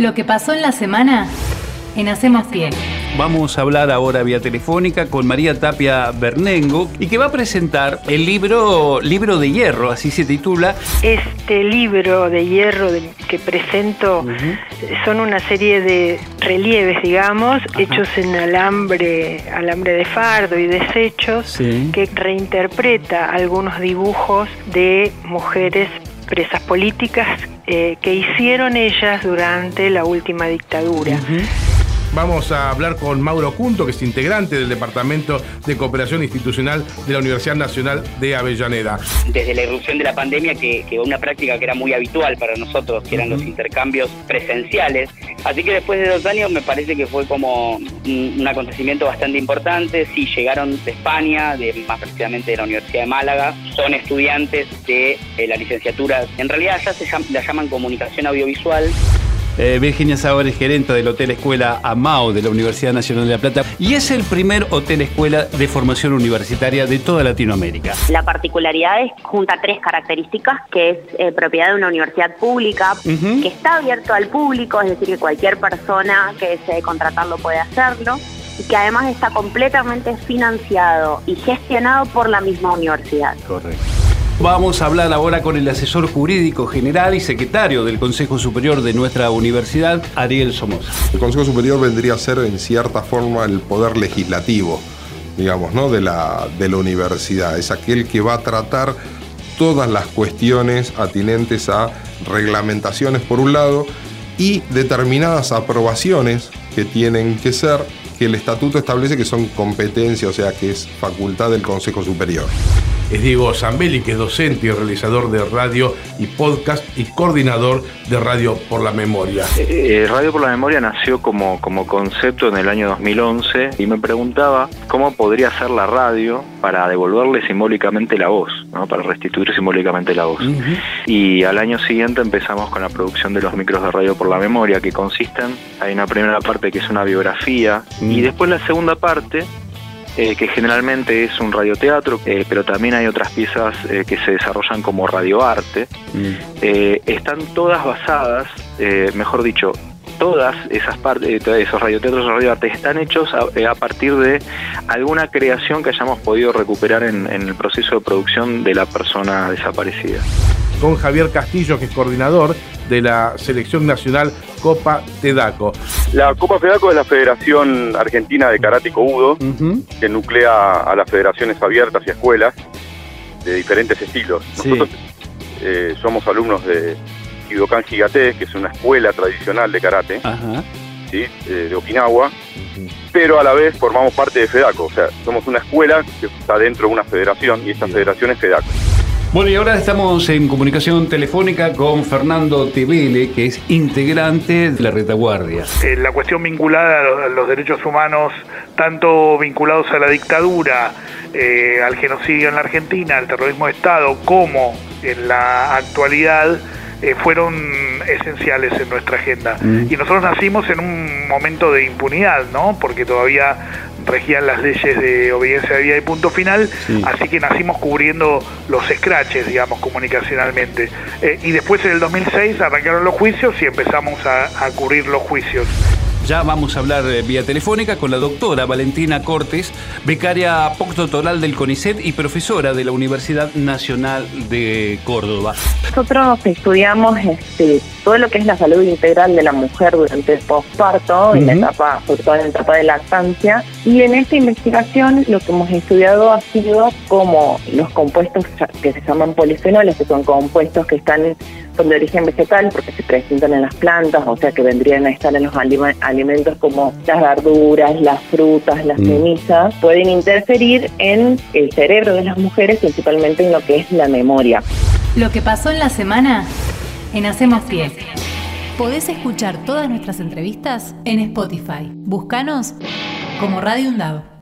Lo que pasó en la semana en Hacemos Pie. Vamos a hablar ahora vía telefónica con María Tapia Bernengo y que va a presentar el libro Libro de Hierro, así se titula. Este libro de hierro que presento son una serie de relieves, digamos, hechos en alambre, alambre de fardo y desechos, que reinterpreta algunos dibujos de mujeres presas políticas eh, que hicieron ellas durante la última dictadura. Vamos a hablar con Mauro Cunto, que es integrante del Departamento de Cooperación Institucional de la Universidad Nacional de Avellaneda. Desde la irrupción de la pandemia, que, que una práctica que era muy habitual para nosotros, que eran los intercambios presenciales. Así que después de dos años me parece que fue como un, acontecimiento bastante importante. Sí, llegaron de España, de, más precisamente de la Universidad de Málaga. Son estudiantes de eh, la licenciatura, en realidad ya se la llaman comunicación audiovisual. Eh, Virginia Sauer es gerente del Hotel Escuela AMAO de la Universidad Nacional de La Plata y es el primer hotel escuela de formación universitaria de toda Latinoamérica. La particularidad es junta tres características, que es eh, propiedad de una universidad pública, que está abierto al público, es decir, que cualquier persona que desee contratarlo puede hacerlo y que además está completamente financiado y gestionado por la misma universidad. Correcto. Vamos a hablar ahora con el asesor jurídico general y secretario del Consejo Superior de nuestra universidad, Ariel Somoza. El Consejo Superior vendría a ser en cierta forma el poder legislativo, digamos, ¿no? de, la, de la universidad. Es aquel que va a tratar todas las cuestiones atinentes a reglamentaciones por un lado y determinadas aprobaciones que tienen que ser que el estatuto establece que son competencia, o sea que es facultad del Consejo Superior es Diego Zambelli, que es docente y realizador de radio y podcast y coordinador de Radio por la Memoria. Eh, eh, radio por la Memoria nació como, como concepto en el año 2011 y me preguntaba cómo podría ser la radio para devolverle simbólicamente la voz, ¿no? para restituir simbólicamente la voz. Y al año siguiente empezamos con la producción de los micros de Radio por la Memoria, que consisten, hay una primera parte que es una biografía, y después la segunda parte eh, que generalmente es un radioteatro, eh, pero también hay otras piezas eh, que se desarrollan como radioarte. Mm. están todas basadas, mejor dicho, todas esas partes, esos radioteatros o radioarte están hechos a, partir de alguna creación que hayamos podido recuperar en el proceso de producción de la persona desaparecida. Con Javier Castillo, que es coordinador de la Selección Nacional Copa Tedaco. La Copa Tedaco es la Federación Argentina de Karate Kobudo, que nuclea a las federaciones abiertas y escuelas de diferentes estilos. Nosotros eh, somos alumnos de Hidokan Higate, que es una escuela tradicional de karate. ¿sí? Eh, de Okinawa, pero a la vez formamos parte de FEDACO, o sea, somos una escuela que está dentro de una federación y esta federación es FEDACO. Bueno, y ahora estamos en comunicación telefónica con Fernando Tevele, que es integrante de la retaguardia. Eh, la cuestión vinculada a los, derechos humanos, tanto vinculados a la dictadura, eh, al genocidio en la Argentina, al terrorismo de Estado, como en la actualidad, eh, fueron esenciales en nuestra agenda. Mm. Y nosotros nacimos en un momento de impunidad, ¿no? Porque todavía regían las leyes de obediencia de vida y punto final, así que nacimos cubriendo los scratches, digamos, comunicacionalmente. Eh, y después en el 2006 arrancaron los juicios y empezamos a, a cubrir los juicios. Ya vamos a hablar eh, vía telefónica con la doctora Valentina Cortes, becaria postdoctoral del CONICET y profesora de la Universidad Nacional de Córdoba. Nosotros estudiamos este, todo lo que es la salud integral de la mujer durante el posparto, en la etapa, sobre todo en la etapa de lactancia. Y en esta investigación lo que hemos estudiado ha sido como los compuestos que se llaman polifenoles, que son compuestos que están son de origen vegetal porque se presentan en las plantas, o sea que vendrían a estar en los alimentos como las verduras, las frutas, las mm. semillas, pueden interferir en el cerebro de las mujeres, principalmente en lo que es la memoria. Lo que pasó en la semana en Hacemos Pie. Podés escuchar todas nuestras entrevistas en Spotify. Búscanos como Radio UNDAV.